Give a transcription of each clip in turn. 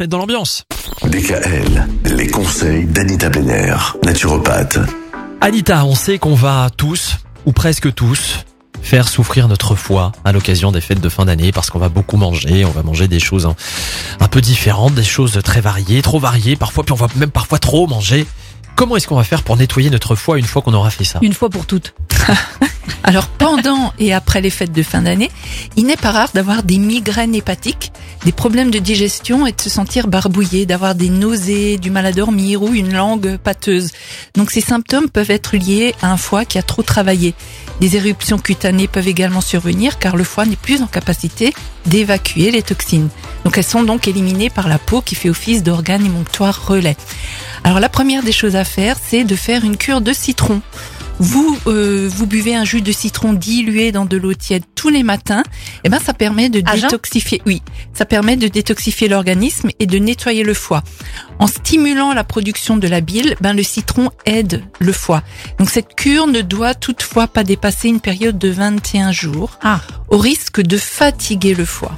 se mettre dans l'ambiance. DKL, les conseils d'Anita Benner, naturopathe. Anita, on sait qu'on va tous, ou presque tous, faire souffrir notre foie à l'occasion des fêtes de fin d'année parce qu'on va beaucoup manger, on va manger des choses un, un peu différentes, des choses très variées, trop variées parfois, puis on va même parfois trop manger. Comment est-ce qu'on va faire pour nettoyer notre foie une fois qu'on aura fait ça? Une fois pour toutes. Alors pendant et après les fêtes de fin d'année, il n'est pas rare d'avoir des migraines hépatiques, des problèmes de digestion et de se sentir barbouillé, d'avoir des nausées, du mal à dormir ou une langue pâteuse. Donc ces symptômes peuvent être liés à un foie qui a trop travaillé. Des éruptions cutanées peuvent également survenir car le foie n'est plus en capacité d'évacuer les toxines. Donc elles sont donc éliminées par la peau qui fait office d'organe émonctoire relais. Alors la première des choses à faire, c'est de faire une cure de citron. Vous euh, vous buvez un jus de citron dilué dans de l'eau tiède tous les matins, et ben ça permet de détoxifier. Oui, ça permet de détoxifier l'organisme et de nettoyer le foie. En stimulant la production de la bile, ben le citron aide le foie. Donc cette cure ne doit toutefois pas dépasser une période de 21 jours, Ah. au risque de fatiguer le foie.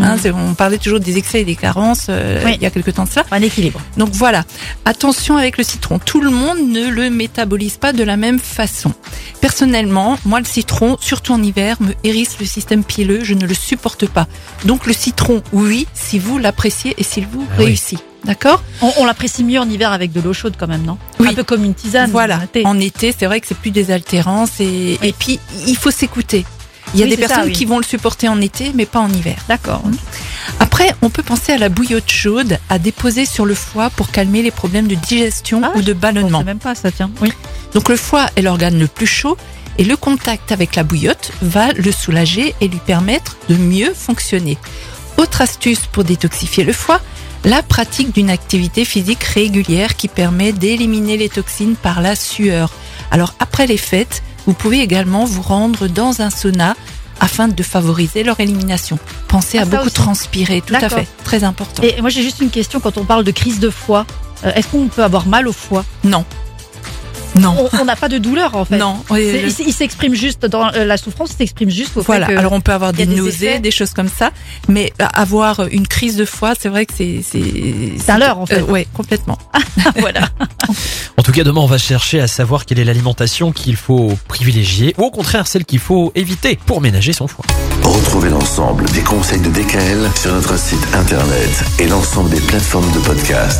Hein, Mhm. on parlait toujours des excès et des carences euh, Oui. il y a quelque temps de cela. Un équilibre. Donc voilà, attention avec le citron. Tout le monde ne le métabolise pas de la même façon. Personnellement, moi le citron, surtout en hiver, me hérisse le système pileux, je ne le supporte pas. Donc le citron, oui, si vous l'appréciez et s'il vous Ah oui. réussit. D'accord? On, on l'apprécie mieux en hiver avec de l'eau chaude quand même, non? Oui. Un peu comme une tisane. Voilà, un en été, c'est vrai que c'est plus désaltérant. c'est- Et puis, il faut s'écouter. Il y a Oui, des ça, personnes oui. qui vont le supporter en été, mais pas en hiver. D'accord. Après, on peut penser à la bouillotte chaude à déposer sur le foie pour calmer les problèmes de digestion Ah, ou de ballonnement. même pas ça, tiens. Oui. Donc le foie est l'organe le plus chaud et le contact avec la bouillotte va le soulager et lui permettre de mieux fonctionner. Autre astuce pour détoxifier le foie, la pratique d'une activité physique régulière qui permet d'éliminer les toxines par la sueur. Alors après les fêtes, vous pouvez également vous rendre dans un sauna afin de favoriser leur élimination. Pensez Ah, à beaucoup aussi. transpirer, tout à fait, très important. Et moi j'ai juste une question quand on parle de crise de foie. euh, Est-ce qu'on peut avoir mal au foie? Non. Non. On n'a pas de douleur en fait. Non. Le- Il, s'exprime juste dans euh, la souffrance, il s'exprime juste au Voilà. fait que Alors on peut avoir des, des nausées, effets. des choses comme ça, mais euh, avoir une crise de foie, c'est vrai que c'est c'est C'est un leurre, en fait. Euh, ouais, complètement. voilà. En tout cas, demain, on va chercher à savoir quelle est l'alimentation qu'il faut privilégier ou au contraire celle qu'il faut éviter pour ménager son foie. Retrouvez l'ensemble des conseils de DKL sur notre site internet et l'ensemble des plateformes de podcast.